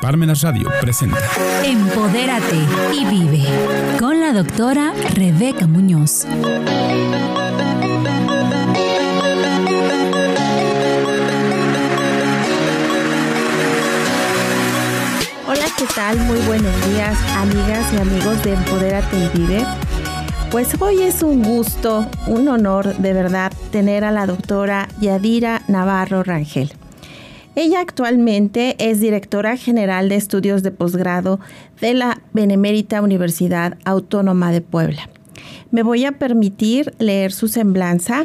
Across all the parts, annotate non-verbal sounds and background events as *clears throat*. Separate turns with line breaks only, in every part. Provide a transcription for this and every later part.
Parmenas Radio presenta
Empodérate y vive con la doctora Rebeca Muñoz.
Hola, ¿qué tal? Muy buenos días, amigas y amigos de Empodérate y vive. Pues hoy es un gusto, un honor de verdad tener a la doctora Yadira Navarro Rangel. Ella actualmente es directora general de estudios de posgrado de la Benemérita Universidad Autónoma de Puebla. Me voy a permitir leer su semblanza.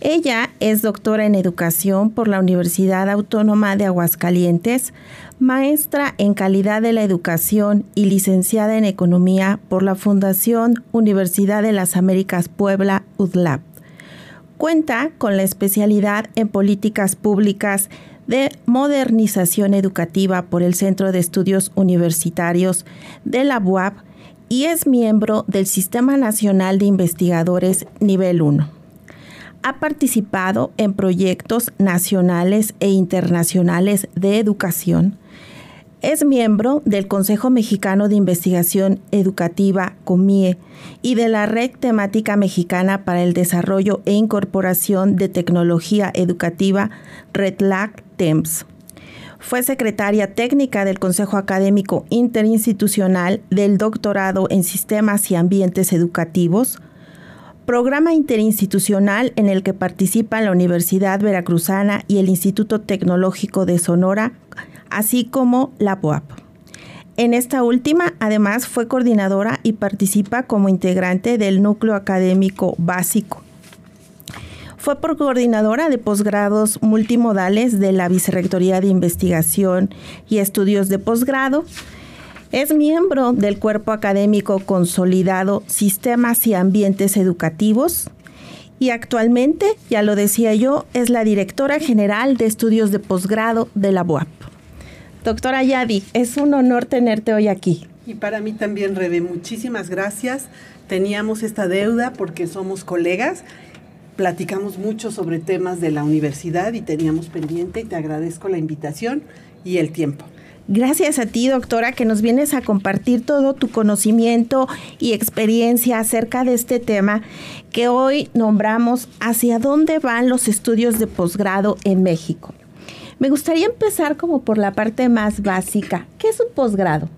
Ella es doctora en educación por la Universidad Autónoma de Aguascalientes, maestra en calidad de la educación y licenciada en economía por la Fundación Universidad de las Américas Puebla, UDLAP. Cuenta con la especialidad en políticas públicas de modernización educativa por el Centro de Estudios Universitarios de la UAP y es miembro del Sistema Nacional de Investigadores Nivel 1. Ha participado en proyectos nacionales e internacionales de educación. Es miembro del Consejo Mexicano de Investigación Educativa, COMIE, y de la Red Temática Mexicana para el Desarrollo e Incorporación de Tecnología Educativa, REDLAC TEMS. Fue secretaria técnica del Consejo Académico Interinstitucional del Doctorado en Sistemas y Ambientes Educativos, programa interinstitucional en el que participan la Universidad Veracruzana y el Instituto Tecnológico de Sonora, así como la POAP. En esta última, además, fue coordinadora y participa como integrante del núcleo académico básico fue por coordinadora de posgrados multimodales de la Vicerrectoría de Investigación y Estudios de Posgrado. Es miembro del cuerpo académico consolidado Sistemas y Ambientes Educativos y actualmente, ya lo decía yo, es la directora general de estudios de posgrado de la UAP. Doctora Yadi, es un honor tenerte hoy aquí.
Y para mí también, Rebe, muchísimas gracias. Teníamos esta deuda porque somos colegas platicamos mucho sobre temas de la universidad y teníamos pendiente y te agradezco la invitación y el tiempo.
Gracias a ti, doctora, que nos vienes a compartir todo tu conocimiento y experiencia acerca de este tema que hoy nombramos hacia dónde van los estudios de posgrado en México. Me gustaría empezar como por la parte más básica. ¿Qué es un posgrado?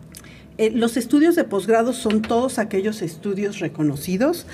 Eh, los estudios de posgrado son todos aquellos estudios reconocidos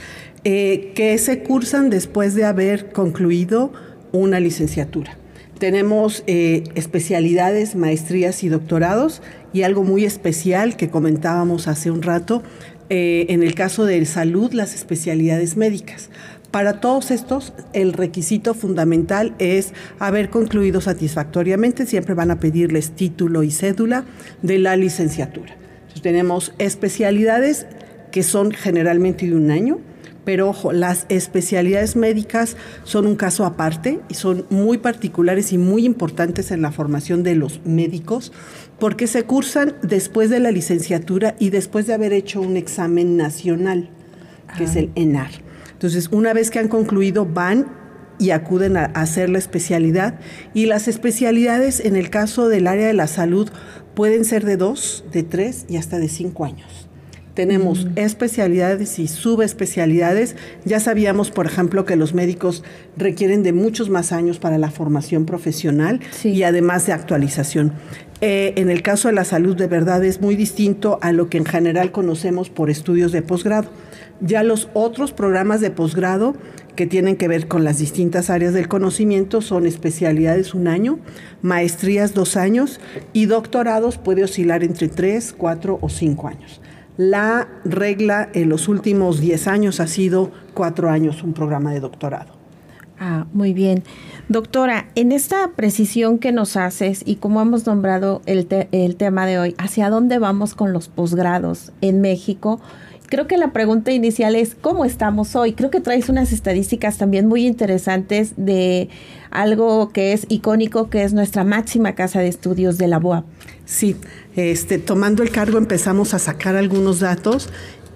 eh, que se cursan después de haber concluido una licenciatura. Tenemos eh, especialidades, maestrías y doctorados y algo muy especial que comentábamos hace un rato, eh, en el caso de salud, las especialidades médicas. Para todos estos, el requisito fundamental es haber concluido satisfactoriamente. Siempre van a pedirles título y cédula de la licenciatura. tenemos especialidades que son generalmente de un año, pero ojo, las especialidades médicas son un caso aparte y son muy particulares y muy importantes en la formación de los médicos porque se cursan después de la licenciatura y después de haber hecho un examen nacional, que es el ENAR. Entonces, una vez que han concluido, van y acuden a hacer la especialidad. Y las especialidades, en el caso del área de la salud, pueden ser de dos, de tres y hasta de cinco años. Tenemos especialidades y subespecialidades. Ya sabíamos, por ejemplo, que los médicos requieren de muchos más años para la formación profesional y además de actualización. Eh, en el caso de la salud, de verdad, es muy distinto a lo que en general conocemos por estudios de posgrado. Ya los otros programas de posgrado que tienen que ver con las distintas áreas del conocimiento son especialidades un año, maestrías dos años y doctorados puede oscilar entre tres, cuatro o cinco años. La regla en los últimos 10 años ha sido cuatro años un programa de doctorado.
Ah, muy bien. Doctora, en esta precisión que nos haces y como hemos nombrado el, el tema de hoy, ¿hacia dónde vamos con los posgrados en México? Creo que la pregunta inicial es ¿cómo estamos hoy? Creo que traes unas estadísticas también muy interesantes de algo que es icónico, que es nuestra máxima casa de estudios de la BOA.
Sí, este, tomando el cargo empezamos a sacar algunos datos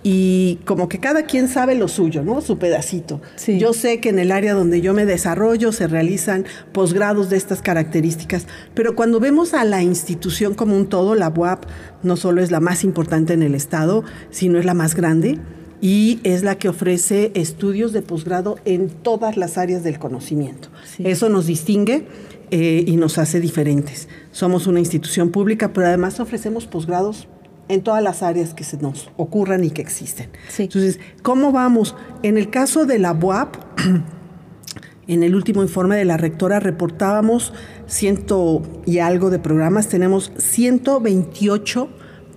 y como que cada quien sabe lo suyo, ¿no? Su pedacito.
Sí.
Yo sé que en el área donde yo me desarrollo se realizan posgrados de estas características, pero cuando vemos a la institución como un todo, la UAP no solo es la más importante en el estado, sino es la más grande y es la que ofrece estudios de posgrado en todas las áreas del conocimiento.
Sí.
Eso nos distingue eh, y nos hace diferentes. Somos una institución pública, pero además ofrecemos posgrados en todas las áreas que se nos ocurran y que existen.
Sí.
Entonces, ¿cómo vamos? En el caso de la BUAP, *clears throat* en el último informe de la rectora reportábamos ciento y algo de programas, tenemos 128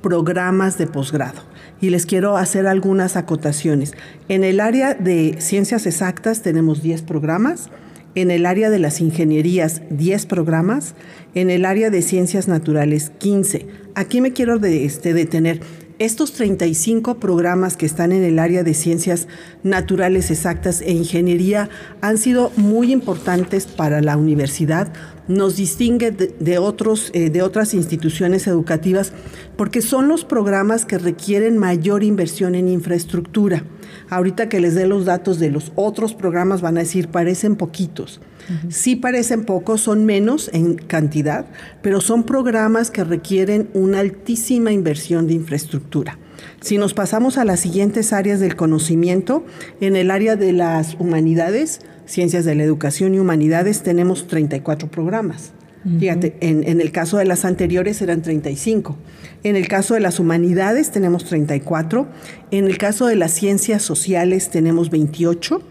programas de posgrado. Y les quiero hacer algunas acotaciones. En el área de ciencias exactas tenemos 10 programas, en el área de las ingenierías 10 programas, en el área de ciencias naturales 15. Aquí me quiero de, este, detener. Estos 35 programas que están en el área de ciencias naturales exactas e ingeniería han sido muy importantes para la universidad. Nos distingue de, de otros, eh, de otras instituciones educativas porque son los programas que requieren mayor inversión en infraestructura. Ahorita que les dé los datos de los otros programas van a decir parecen poquitos. Uh-huh. Sí parecen pocos, son menos en cantidad, pero son programas que requieren una altísima inversión de infraestructura. Si nos pasamos a las siguientes áreas del conocimiento, en el área de las humanidades, ciencias de la educación y humanidades, tenemos 34 programas. Uh-huh. Fíjate, en, en, el caso de las anteriores eran 35. En el caso de las humanidades tenemos 34. En el caso de las ciencias sociales tenemos 28.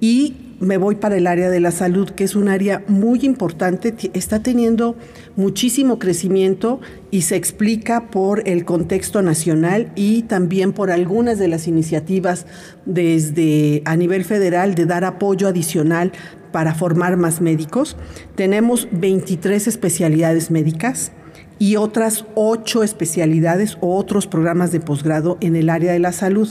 Y me voy para el área de la salud, que es un área muy importante, está teniendo muchísimo crecimiento y se explica por el contexto nacional y también por algunas de las iniciativas desde a nivel federal de dar apoyo adicional para formar más médicos. Tenemos 23 especialidades médicas y otras ocho especialidades o otros programas de posgrado en el área de la salud.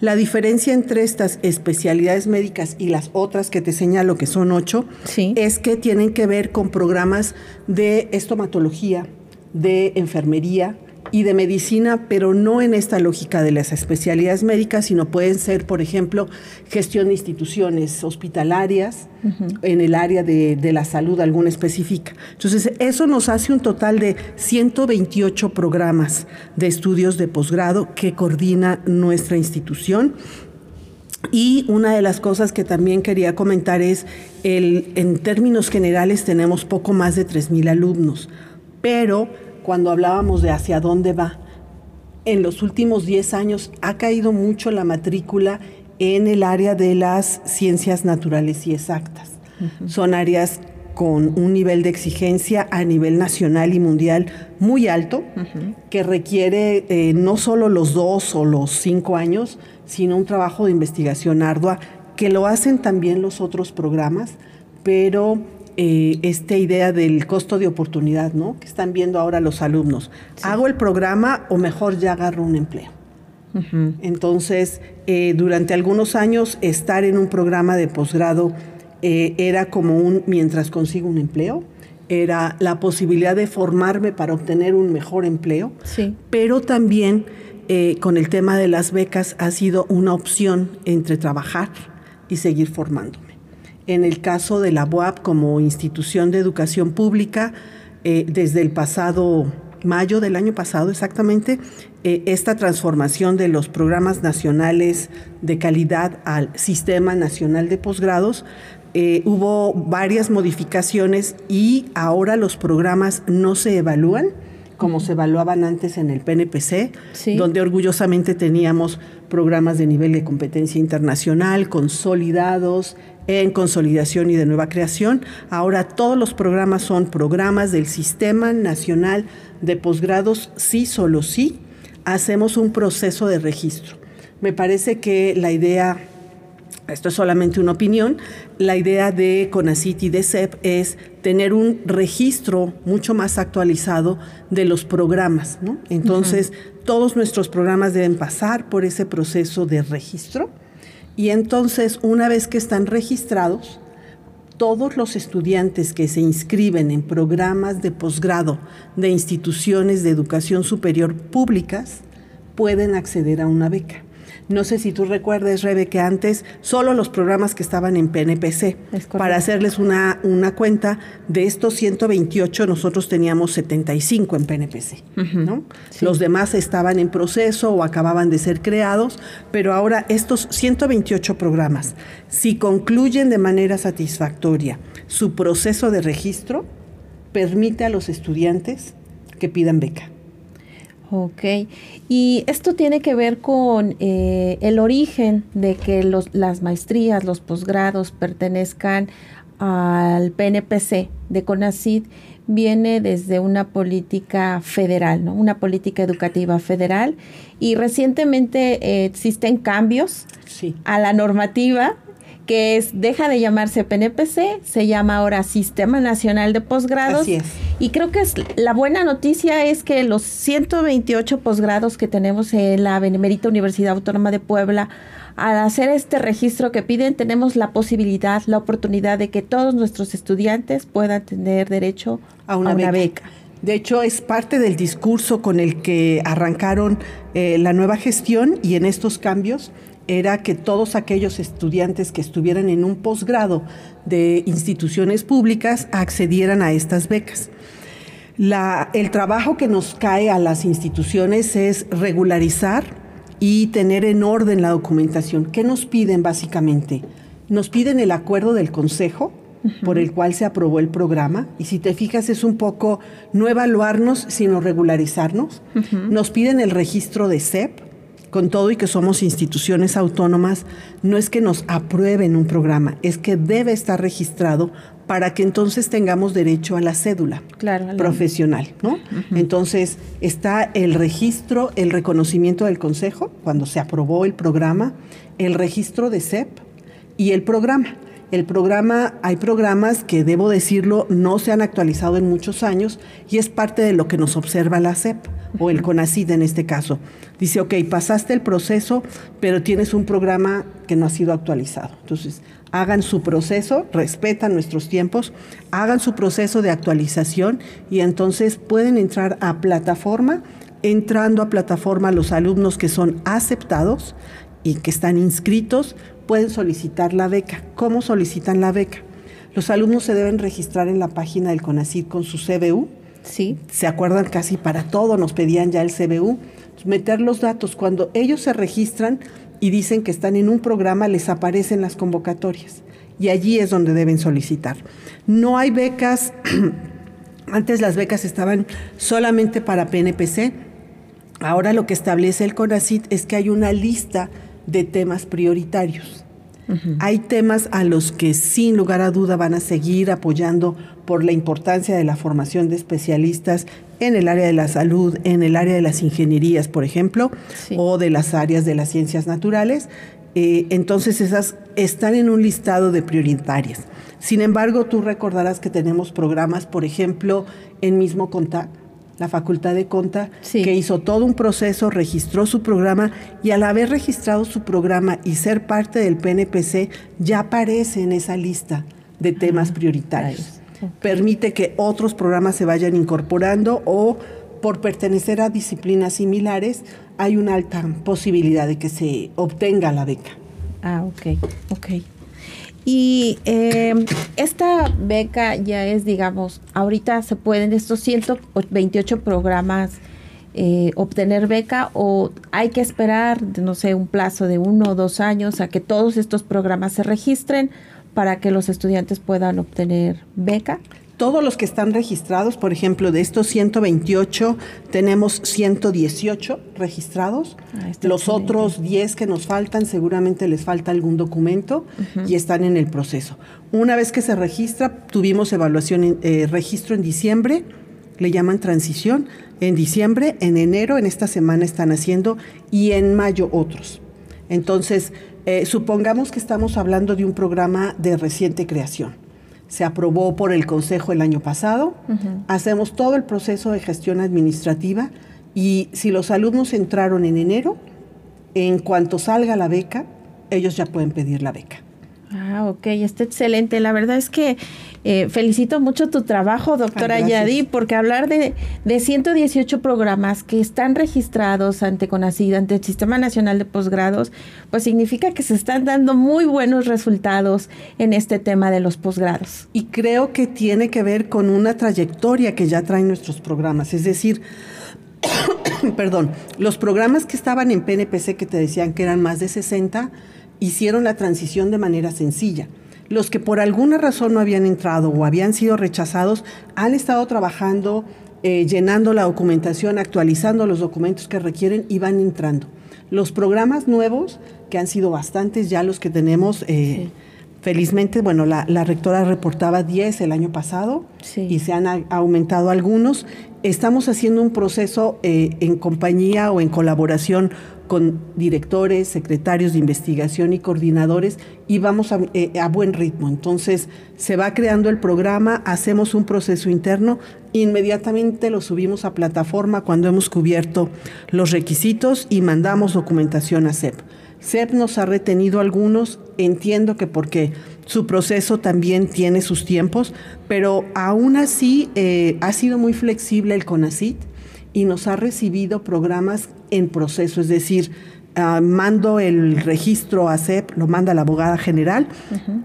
La diferencia entre estas especialidades médicas y las otras que te señalo, que son ocho,
sí.
es que tienen que ver con programas de estomatología, de enfermería, y de medicina, pero no en esta lógica de las especialidades médicas, sino pueden ser, por ejemplo, gestión de instituciones hospitalarias, uh -huh. en el área de, de, la salud alguna específica. Entonces, eso nos hace un total de 128 programas de estudios de posgrado que coordina nuestra institución. Y una de las cosas que también quería comentar es, el, en términos generales tenemos poco más de 3.000 alumnos, pero cuando hablábamos de hacia dónde va. En los últimos 10 años ha caído mucho la matrícula en el área de las ciencias naturales y exactas. Uh -huh. Son áreas con un nivel de exigencia a nivel nacional y mundial muy alto, uh -huh. que requiere eh, no solo los dos o los cinco años, sino un trabajo de investigación ardua, que lo hacen también los otros programas, pero eh, esta idea del costo de oportunidad, ¿no? Que están viendo ahora los alumnos. Sí. ¿Hago el programa o mejor ya agarro un empleo? Uh -huh. Entonces, eh, durante algunos años, estar en un programa de posgrado eh, era como un mientras consigo un empleo, era la posibilidad de formarme para obtener un mejor empleo,
sí.
pero también eh, con el tema de las becas ha sido una opción entre trabajar y seguir formándome en el caso de la UAP como institución de educación pública, eh, desde el pasado mayo del año pasado exactamente, eh, esta transformación de los programas nacionales de calidad al Sistema Nacional de Posgrados, eh, hubo varias modificaciones y ahora los programas no se evalúan como se evaluaban antes en el PNPC,
sí.
donde orgullosamente teníamos programas de nivel de competencia internacional, consolidados, en consolidación y de nueva creación. Ahora todos los programas son programas del Sistema Nacional de Posgrados, sí, solo sí, hacemos un proceso de registro. Me parece que la idea, esto es solamente una opinión, la idea de CONACIT y de CEP es tener un registro mucho más actualizado de los programas, ¿no? Entonces, uh -huh. todos nuestros programas deben pasar por ese proceso de registro y entonces, una vez que están registrados, todos los estudiantes que se inscriben en programas de posgrado de instituciones de educación superior públicas pueden acceder a una beca. No sé si tú recuerdes, Rebe, que antes solo los programas que estaban en PNPC, para hacerles una, una cuenta, de estos 128 nosotros teníamos 75 en PNPC, ¿no? Los demás estaban en proceso o acababan de ser creados, pero ahora estos 128 programas, si concluyen de manera satisfactoria su proceso de registro, permite a los estudiantes que pidan beca.
Ok, y esto tiene que ver con eh, el origen de que los, las maestrías, los posgrados pertenezcan al PNPC de CONACID, viene desde una política federal, ¿no? una política educativa federal, y recientemente eh, existen cambios a la normativa que es, deja de llamarse PNPC, se llama ahora Sistema Nacional de Posgrados.
Así es.
Y creo que es, la buena noticia es que los 128 posgrados que tenemos en la Benemérita Universidad Autónoma de Puebla, al hacer este registro que piden, tenemos la posibilidad, la oportunidad de que todos nuestros estudiantes puedan tener derecho a una, beca.
De hecho, es parte del discurso con el que arrancaron eh, la nueva gestión y en estos cambios era que todos aquellos estudiantes que estuvieran en un posgrado de instituciones públicas accedieran a estas becas. el trabajo que nos cae a las instituciones es regularizar y tener en orden la documentación. ¿Qué nos piden básicamente? Nos piden el acuerdo del Consejo por el cual se aprobó el programa y si te fijas es un poco no evaluarnos sino regularizarnos. Nos piden el registro de CEP, con todo y que somos instituciones autónomas, no es que nos aprueben un programa, es que debe estar registrado para que entonces tengamos derecho a la cédula profesional, ¿no? Entonces está el registro, el reconocimiento del consejo cuando se aprobó el programa, el registro de CEP y el programa. El programa, hay programas que debo decirlo, no se han actualizado en muchos años y es parte de lo que nos observa la CEP o el CONACID en este caso. Dice, ok, pasaste el proceso, pero tienes un programa que no ha sido actualizado. Entonces, hagan su proceso, respetan nuestros tiempos, hagan su proceso de actualización y entonces pueden entrar a plataforma. Entrando a plataforma, los alumnos que son aceptados y que están inscritos pueden solicitar la beca. ¿Cómo solicitan la beca? Los alumnos se deben registrar en la página del CONACID con su CBU
Sí.
Se acuerdan casi para todo, nos pedían ya el CBU. Meter los datos. Cuando ellos se registran y dicen que están en un programa, les aparecen las convocatorias. Y allí es donde deben solicitar. No hay becas. *clears throat* Antes las becas estaban solamente para PNPC. Ahora lo que establece el CONACIT es que hay una lista de temas prioritarios. Hay temas a los que sin lugar a duda van a seguir apoyando por la importancia de la formación de especialistas en el área de la salud, en el área de las ingenierías, por ejemplo, o de las áreas de las ciencias naturales. Eh, entonces esas están en un listado de prioritarias. Sin embargo, tú recordarás que tenemos programas, por ejemplo, en mismo contacto la Facultad de Conta, que hizo todo un proceso, registró su programa y al haber registrado su programa y ser parte del PNPC, ya aparece en esa lista de temas prioritarios. Permite que otros programas se vayan incorporando o por pertenecer a disciplinas similares, hay una alta posibilidad de que se obtenga la beca.
Ah, ok, ok. Y eh, esta beca ya es, digamos, ahorita se pueden estos 128 programas eh, obtener beca o hay que esperar, no sé, un plazo de uno o dos años a que todos estos programas se registren para que los estudiantes puedan obtener beca
todos los que están registrados, por ejemplo, de estos 128 tenemos 118 registrados. Ah, los otros 10 que nos faltan seguramente les falta algún documento y están en el proceso. Una vez que se registra, tuvimos evaluación, en, eh, registro en diciembre, le llaman transición, en diciembre, en enero, en esta semana están haciendo y en mayo otros. Entonces, eh, supongamos que estamos hablando de un programa de reciente creación se aprobó por el Consejo el año pasado. Hacemos todo el proceso de gestión administrativa y si los alumnos entraron en enero, en cuanto salga la beca, ellos ya pueden pedir la beca.
Ah, ok, está excelente. La verdad es que eh, felicito mucho tu trabajo, doctora ah, Yadi, porque hablar de, de 118 programas que están registrados ante CONACID, ante el Sistema Nacional de Posgrados, pues significa que se están dando muy buenos resultados en este tema de los posgrados.
Y creo que tiene que ver con una trayectoria que ya traen nuestros programas, es decir, *coughs* perdón, los programas que estaban en PNPC que te decían que eran más de 60, hicieron la transición de manera sencilla. Los que por alguna razón no habían entrado o habían sido rechazados han estado trabajando, eh, llenando la documentación, actualizando los documentos que requieren y van entrando. Los programas nuevos, que han sido bastantes ya los que tenemos, eh, felizmente, bueno, la, rectora reportaba 10 el año pasado y se han aumentado algunos. Estamos haciendo un proceso eh, en compañía o en colaboración con directores, secretarios de investigación y coordinadores y vamos eh, a, buen ritmo. Entonces se va creando el programa, hacemos un proceso interno, inmediatamente lo subimos a plataforma cuando hemos cubierto los requisitos y mandamos documentación a CEP. CEP nos ha retenido algunos, entiendo que porque su proceso también tiene sus tiempos, pero aún así eh, ha sido muy flexible el CONACIT y nos ha recibido programas en proceso, es decir, ah, mando el registro a CEP, lo manda la abogada general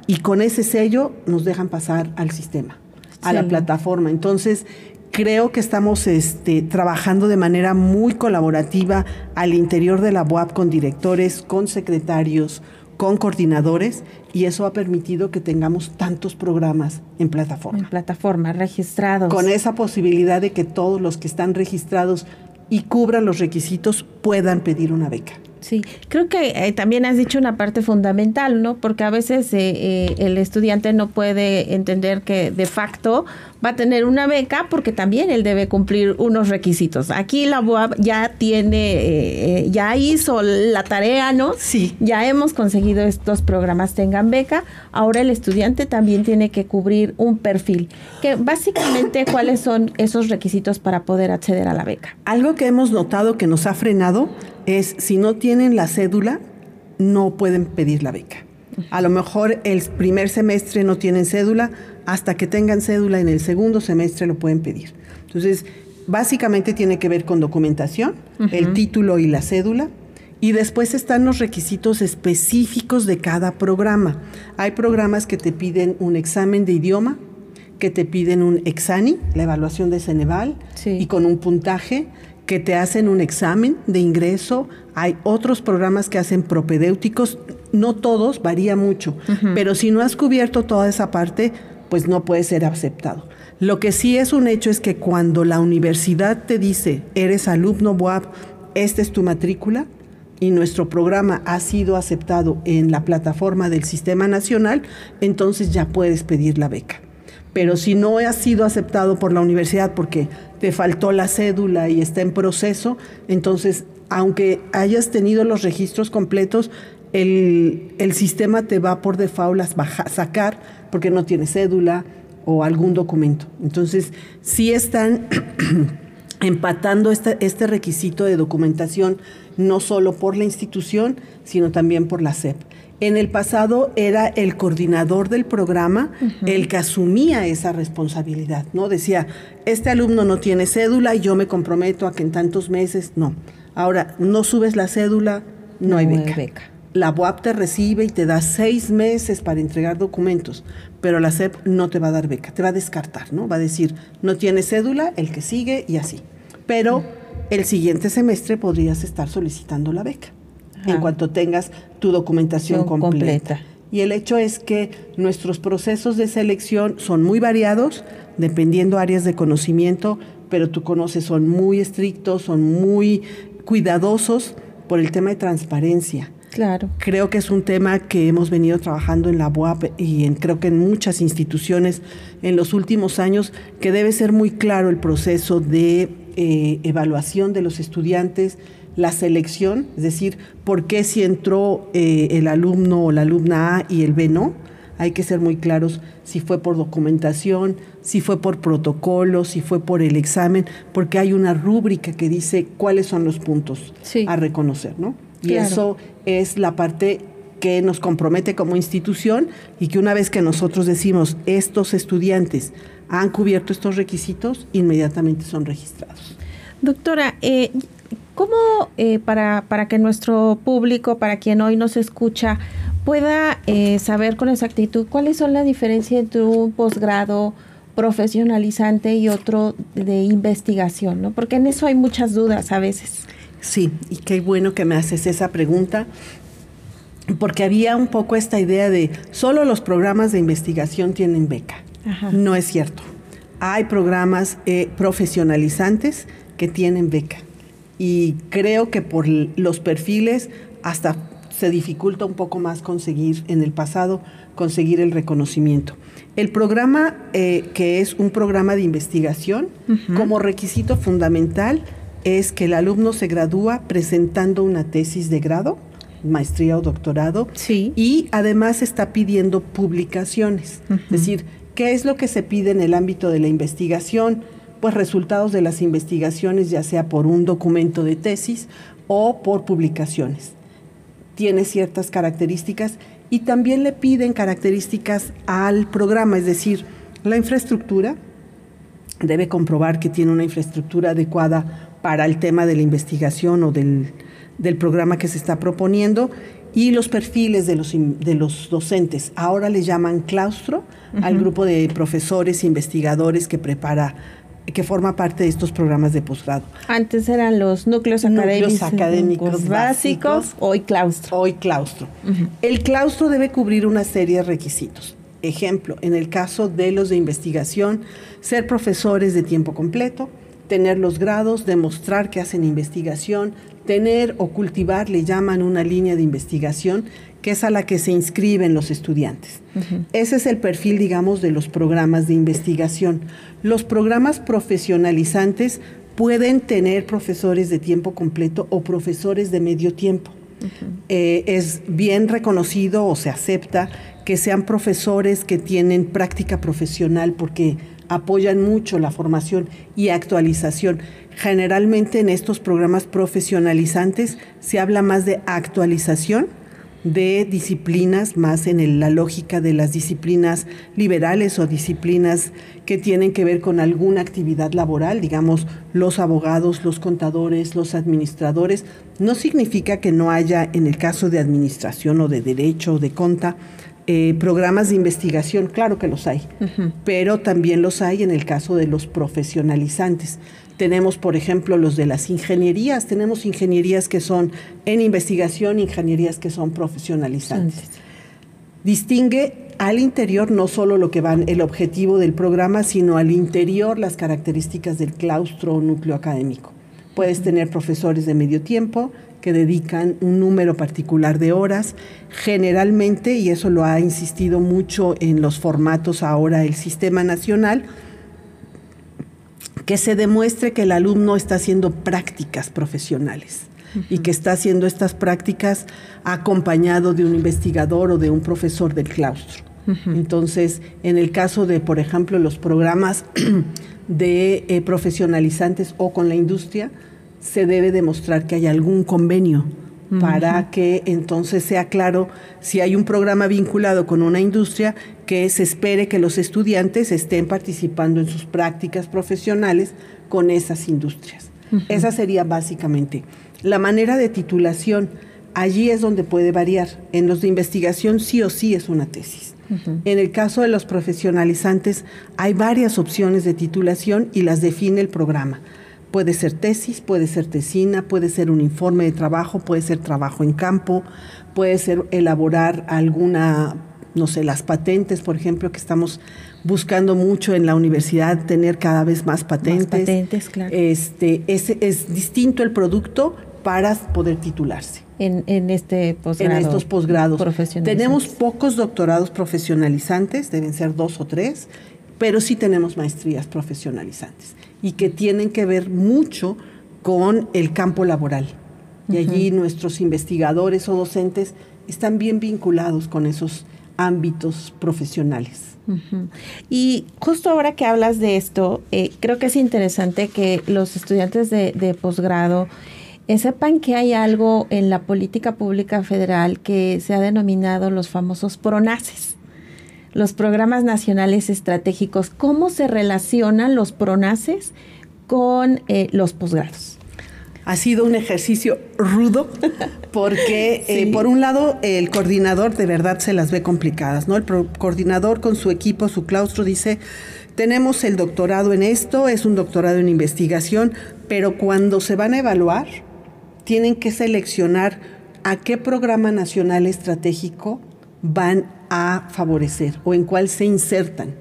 y con ese sello nos dejan pasar al sistema, a la plataforma. Entonces, creo que estamos este, trabajando de manera muy colaborativa al interior de la UAP con directores, con secretarios, con coordinadores y eso ha permitido que tengamos tantos programas en plataforma.
En plataforma, registrados.
Con esa posibilidad de que todos los que están registrados y cubran los requisitos puedan pedir una beca.
Sí, creo que eh, también has dicho una parte fundamental, ¿no? Porque a veces eh, eh, el estudiante no puede entender que de facto va a tener una beca porque también él debe cumplir unos requisitos. Aquí la UAB ya tiene, ya hizo la tarea, ¿no?
Sí.
Ya hemos conseguido estos programas tengan beca. Ahora el estudiante también tiene que cubrir un perfil. Que básicamente, *coughs* ¿cuáles son esos requisitos para poder acceder a la beca?
Algo que hemos notado que nos ha frenado es si no tienen la cédula, no pueden pedir la beca. A lo mejor el primer semestre no tienen cédula, hasta que tengan cédula en el segundo semestre lo pueden pedir. Entonces, básicamente tiene que ver con documentación, el título y la cédula, y después están los requisitos específicos de cada programa. Hay programas que te piden un examen de idioma, que te piden un exani, la evaluación de Ceneval, y con un puntaje que te hacen un examen de ingreso. Hay otros programas que hacen propedéuticos, no todos, varía mucho, pero si no has cubierto toda esa parte, pues no puede ser aceptado. Lo que sí es un hecho es que cuando la universidad te dice, eres alumno BOAB, esta es tu matrícula, y nuestro programa ha sido aceptado en la plataforma del Sistema Nacional, entonces ya puedes pedir la beca. Pero si no ha sido aceptado por la universidad porque te faltó la cédula y está en proceso, entonces, aunque hayas tenido los registros completos, el, sistema te va por default a sacar porque no tiene cédula o algún documento. Entonces, sí están *clears throat* empatando este, este requisito de documentación, no solo por la institución, sino también por la SEP. En el pasado era el coordinador del programa el que asumía esa responsabilidad, ¿no? Decía, este alumno no tiene cédula y yo me comprometo a que en tantos meses, no. Ahora, no subes la cédula, no, hay beca. La UAP te recibe y te da seis meses para entregar documentos, pero la SEP no te va a dar beca, te va a descartar, ¿no? Va a decir, no tiene cédula, el que sigue y así. Pero el siguiente semestre podrías estar solicitando la beca en cuanto tengas tu documentación completa. Y el hecho es que nuestros procesos de selección son muy variados, dependiendo áreas de conocimiento, pero tú conoces, son muy estrictos, son muy cuidadosos por el tema de transparencia.
Claro.
Creo que es un tema que hemos venido trabajando en la UAP y en, creo que en muchas instituciones en los últimos años, que debe ser muy claro el proceso de eh, evaluación de los estudiantes, la selección, es decir, por qué si entró eh, el alumno o la alumna A y el B no. Hay que ser muy claros si fue por documentación, si fue por protocolo, si fue por el examen, porque hay una rúbrica que dice cuáles son los puntos a reconocer, ¿no? Y eso es la parte que nos compromete como institución y que una vez que nosotros decimos estos estudiantes han cubierto estos requisitos, inmediatamente son registrados.
Doctora, eh, ¿cómo eh, para, para que nuestro público, para quien hoy nos escucha, pueda eh, saber con exactitud cuáles son la diferencia entre un posgrado profesionalizante y otro de investigación, ¿no? Porque en eso hay muchas dudas a veces.
Sí, y qué bueno que me haces esa pregunta, porque había un poco esta idea de solo los programas de investigación tienen beca. No es cierto. Hay programas eh, profesionalizantes que tienen beca. Y creo que por los perfiles hasta se dificulta un poco más conseguir en el pasado, conseguir el reconocimiento. El programa, eh, que es un programa de investigación, como requisito fundamental es que el alumno se gradúa presentando una tesis de grado, maestría o doctorado,
sí.
y además está pidiendo publicaciones. Es decir, ¿qué es lo que se pide en el ámbito de la investigación? Pues resultados de las investigaciones, ya sea por un documento de tesis o por publicaciones tiene ciertas características y también le piden características al programa, es decir, la infraestructura debe comprobar que tiene una infraestructura adecuada para el tema de la investigación o del, programa que se está proponiendo y los perfiles de los, de los docentes. Ahora le llaman claustro al grupo de profesores, investigadores que prepara que forma parte de estos programas de posgrado.
Antes eran los núcleos académicos, académicos básicos, hoy claustro.
Hoy claustro. El claustro debe cubrir una serie de requisitos. Ejemplo, en el caso de los de investigación, ser profesores de tiempo completo, tener los grados, demostrar que hacen investigación, tener o cultivar, le llaman una línea de investigación, que es a la que se inscriben los estudiantes. Ese es el perfil, digamos, de los programas de investigación. Los programas profesionalizantes pueden tener profesores de tiempo completo o profesores de medio tiempo. Eh, es bien reconocido o se acepta que sean profesores que tienen práctica profesional porque apoyan mucho la formación y actualización. Generalmente en estos programas profesionalizantes se habla más de actualización de disciplinas, más en la lógica de las disciplinas liberales o disciplinas que tienen que ver con alguna actividad laboral, digamos, los abogados, los contadores, los administradores. No significa que no haya, en el caso de administración o de derecho o de conta, eh, programas de investigación, claro que los hay, pero también los hay en el caso de los profesionalizantes. Tenemos, por ejemplo, los de las ingenierías. Tenemos ingenierías que son en investigación, ingenierías que son profesionalizantes. Distingue al interior no solo lo que va el objetivo del programa, sino al interior las características del claustro o núcleo académico. Puedes tener profesores de medio tiempo que dedican un número particular de horas. Generalmente, y eso lo ha insistido mucho en los formatos ahora el sistema nacional, que se demuestre que el alumno está haciendo prácticas profesionales y que está haciendo estas prácticas acompañado de un investigador o de un profesor del claustro. Entonces, en el caso de, por ejemplo, los programas *clears throat* de eh, profesionalizantes o con la industria, se debe demostrar que hay algún convenio para que entonces sea claro si hay un programa vinculado con una industria que se espere que los estudiantes estén participando en sus prácticas profesionales con esas industrias. Esa sería básicamente la manera de titulación. Allí es donde puede variar. En los de investigación sí o sí es una tesis. En el caso de los profesionalizantes hay varias opciones de titulación y las define el programa. Puede ser tesis, puede ser tesina, puede ser un informe de trabajo, puede ser trabajo en campo, puede ser elaborar alguna, no sé, las patentes, por ejemplo, que estamos buscando mucho en la universidad, tener cada vez más patentes.
Más patentes, claro.
Este, es, es distinto el producto para poder titularse.
En, en, este posgrado.
En estos posgrados. Tenemos pocos doctorados profesionalizantes, deben ser dos o tres, pero sí tenemos maestrías profesionalizantes y que tienen que ver mucho con el campo laboral. Y allí nuestros investigadores o docentes están bien vinculados con esos ámbitos profesionales.
Y justo ahora que hablas de esto, eh, creo que es interesante que los estudiantes de, posgrado Eh, sepan que hay algo en la política pública federal que se ha denominado los famosos PRONACES, los programas nacionales estratégicos. ¿Cómo se relacionan los PRONACES con eh, los posgrados?
Ha sido un ejercicio rudo *laughs* porque, eh, por un lado, el coordinador de verdad se las ve complicadas, ¿no? El coordinador con su equipo, su claustro, dice, tenemos el doctorado en esto, es un doctorado en investigación, pero cuando se van a evaluar, tienen que seleccionar a qué programa nacional estratégico van a favorecer o en cuál se insertan.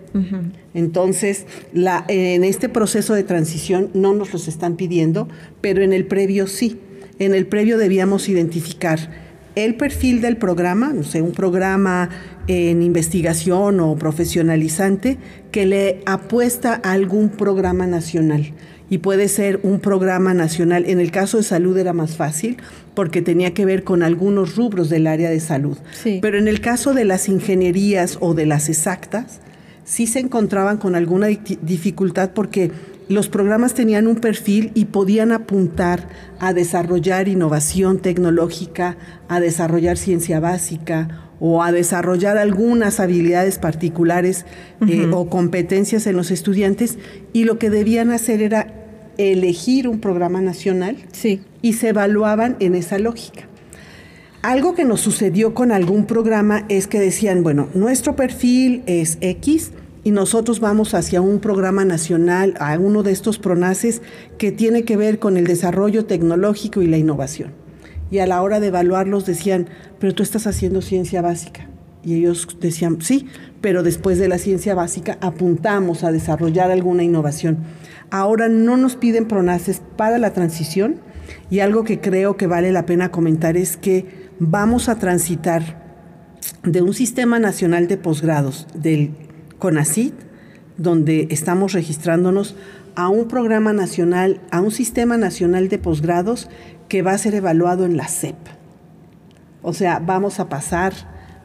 Entonces, la, en este proceso de transición no nos los están pidiendo, pero en el previo sí. En el previo debíamos identificar el perfil del programa, no sé, un programa en investigación o profesionalizante que le apuesta a algún programa nacional y puede ser un programa nacional. En el caso de salud era más fácil porque tenía que ver con algunos rubros del área de salud. Pero en el caso de las ingenierías o de las exactas, sí se encontraban con alguna dificultad porque los programas tenían un perfil y podían apuntar a desarrollar innovación tecnológica, a desarrollar ciencia básica o a desarrollar algunas habilidades particulares eh, o competencias en los estudiantes y lo que debían hacer era elegir un programa nacional y se evaluaban en esa lógica. Algo que nos sucedió con algún programa es que decían, bueno, nuestro perfil es X y nosotros vamos hacia un programa nacional, a uno de estos PRONACES que tiene que ver con el desarrollo tecnológico y la innovación. Y a la hora de evaluarlos decían, pero tú estás haciendo ciencia básica. Y ellos decían, sí, pero después de la ciencia básica apuntamos a desarrollar alguna innovación. Ahora no nos piden PRONACES para la transición y algo que creo que vale la pena comentar es que vamos a transitar de un sistema nacional de posgrados del CONACIT, donde estamos registrándonos a un programa nacional, a un sistema nacional de posgrados que va a ser evaluado en la SEP. O sea, vamos a pasar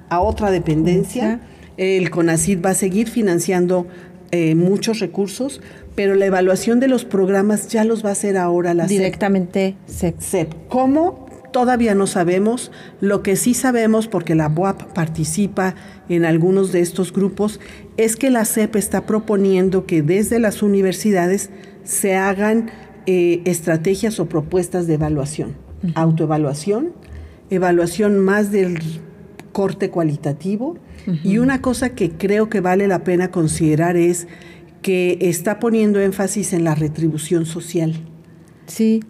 a otra dependencia. El CONACIT va a seguir financiando eh, muchos recursos, pero la evaluación de los programas ya los va a hacer ahora la
Directamente SEP.
SEP. ¿Cómo? Todavía no sabemos. Lo que sí sabemos, porque la BUAP participa en algunos de estos grupos, es que la SEP está proponiendo que desde las universidades se hagan eh, estrategias o propuestas de evaluación. Autoevaluación, evaluación más del corte cualitativo. Y una cosa que creo que vale la pena considerar es que está poniendo énfasis en la retribución social.
Sí.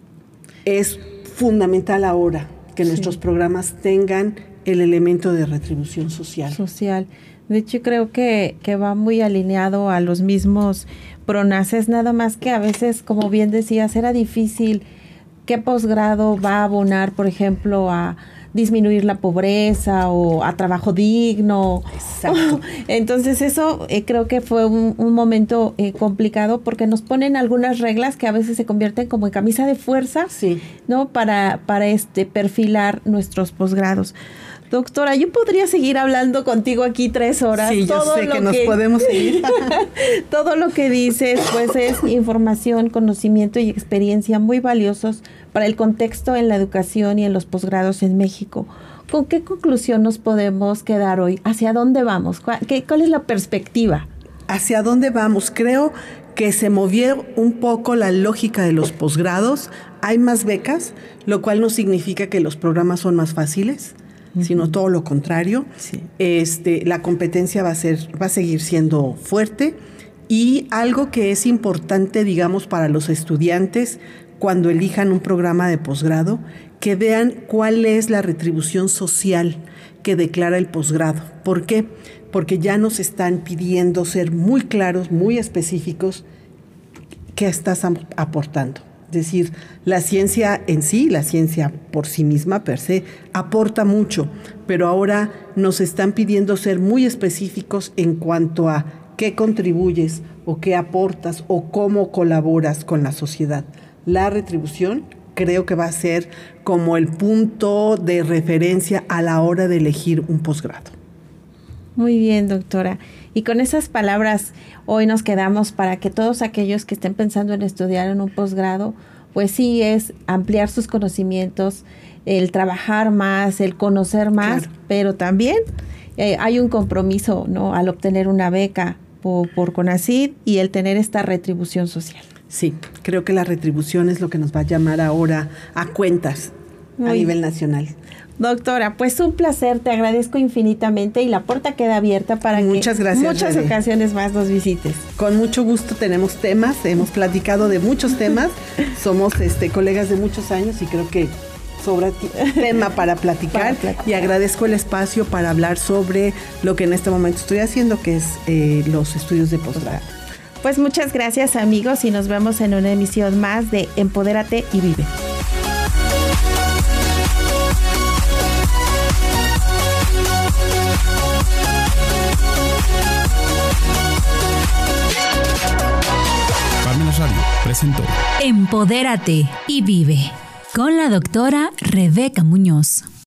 Es fundamental ahora que nuestros programas tengan el elemento de retribución social.
Social. De hecho, creo que, que va muy alineado a los mismos pronaces, nada más que a veces, como bien decías, era difícil qué posgrado va a abonar, por ejemplo, a disminuir la pobreza o a trabajo digno. Exacto. *laughs* Entonces eso eh, creo que fue un, momento eh, complicado porque nos ponen algunas reglas que a veces se convierten como en camisa de fuerza,
sí.
¿no? Para, para este perfilar nuestros posgrados. Doctora, yo podría seguir hablando contigo aquí tres horas.
Sí, yo sé que nos podemos seguir. *laughs*
todo lo que dices, pues es información, conocimiento y experiencia muy valiosos para el contexto en la educación y en los posgrados en México. ¿Con qué conclusión nos podemos quedar hoy? ¿Hacia dónde vamos? ¿Cuál, cuál es la perspectiva?
¿Hacia dónde vamos? Creo que se movió un poco la lógica de los posgrados. Hay más becas, lo cual no significa que los programas son más fáciles sino todo lo contrario. Este, la competencia va a, ser, va a seguir siendo fuerte y algo que es importante, digamos, para los estudiantes cuando elijan un programa de posgrado, que vean cuál es la retribución social que declara el posgrado. ¿Por qué? Porque ya nos están pidiendo ser muy claros, muy específicos, qué estás aportando. Es decir, la ciencia en sí, la ciencia por sí misma, per se, aporta mucho, pero ahora nos están pidiendo ser muy específicos en cuanto a qué contribuyes o qué aportas o cómo colaboras con la sociedad. La retribución creo que va a ser como el punto de referencia a la hora de elegir un posgrado.
Muy bien, doctora. Y con esas palabras hoy nos quedamos para que todos aquellos que estén pensando en estudiar en un posgrado pues sí es ampliar sus conocimientos, el trabajar más, el conocer más, pero también eh, hay un compromiso, ¿no? Al obtener una beca por, por CONACID y el tener esta retribución social.
Sí, creo que la retribución es lo que nos va a llamar ahora a cuentas a nivel nacional.
Doctora, pues un placer, te agradezco infinitamente y la puerta queda abierta para
muchas
que
gracias,
muchas ocasiones más nos visites.
Con mucho gusto tenemos temas, hemos platicado de muchos temas, *laughs* somos este colegas de muchos años y creo que sobra tema *laughs* para platicar, y agradezco el espacio para hablar sobre lo que en este momento estoy haciendo, que es eh, los estudios de posgrado.
Pues muchas gracias amigos y nos vemos en una emisión más de Empodérate y Vive.
presentó Empodérate y vive con la doctora Rebeca Muñoz.